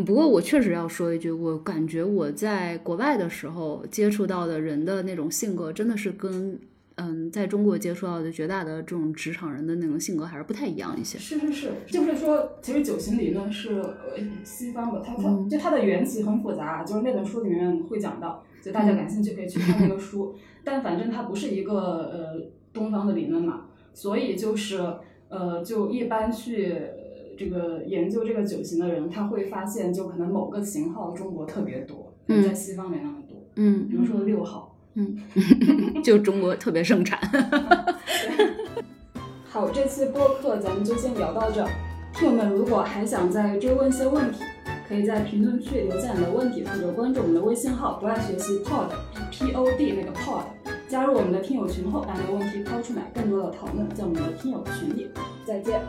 不过我确实要说一句，我感觉我在国外的时候接触到的人的那种性格，真的是跟嗯在中国接触到的绝大的这种职场人的那种性格还是不太一样一些。是是是，就是说，其实九型理论是呃西方的，它它、嗯就它的缘起很复杂，就是那本书里面会讲到，就大家感兴趣可以去看那个书。但反正它不是一个呃东方的理论嘛，所以就是呃就一般去呃这个研究这个九型的人，他会发现就可能某个型号中国特别多，嗯在西方没那么多，嗯比如说六号。(laughs) 就中国特别盛产。(laughs) 好，这期播客咱们就先聊到这儿。听友们如果还想再追问一些问题，可以在评论区留下你的问题，或者关注我们的微信号“不爱学习 Pod P O D” 那个 Pod，加入我们的听友群后，把你的问题抛出来，更多的讨论在我们的听友群里。再见。